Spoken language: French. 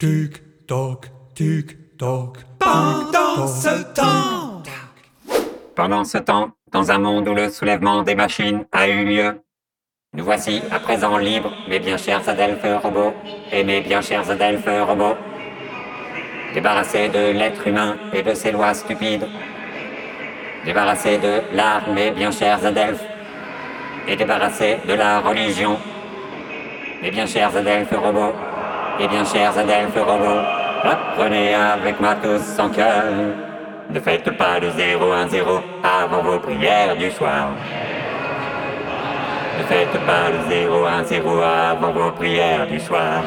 Tic toc, tic toc. Pendant ce temps, Pendant ce temps, dans un monde où le soulèvement des machines a eu lieu, nous voici à présent libres, mes bien chers adelphes robots et mes bien chers adelphes robots, débarrassés de l'être humain et de ses lois stupides, débarrassés de l'art, mes bien chers adelphes, et débarrassés de la religion, mes bien chers adelphes robots et bien chers adelphes robots, apprenez avec moi tous sans cœur. Ne faites pas le 010 avant vos prières du soir. Ne faites pas le 010 avant vos prières du soir.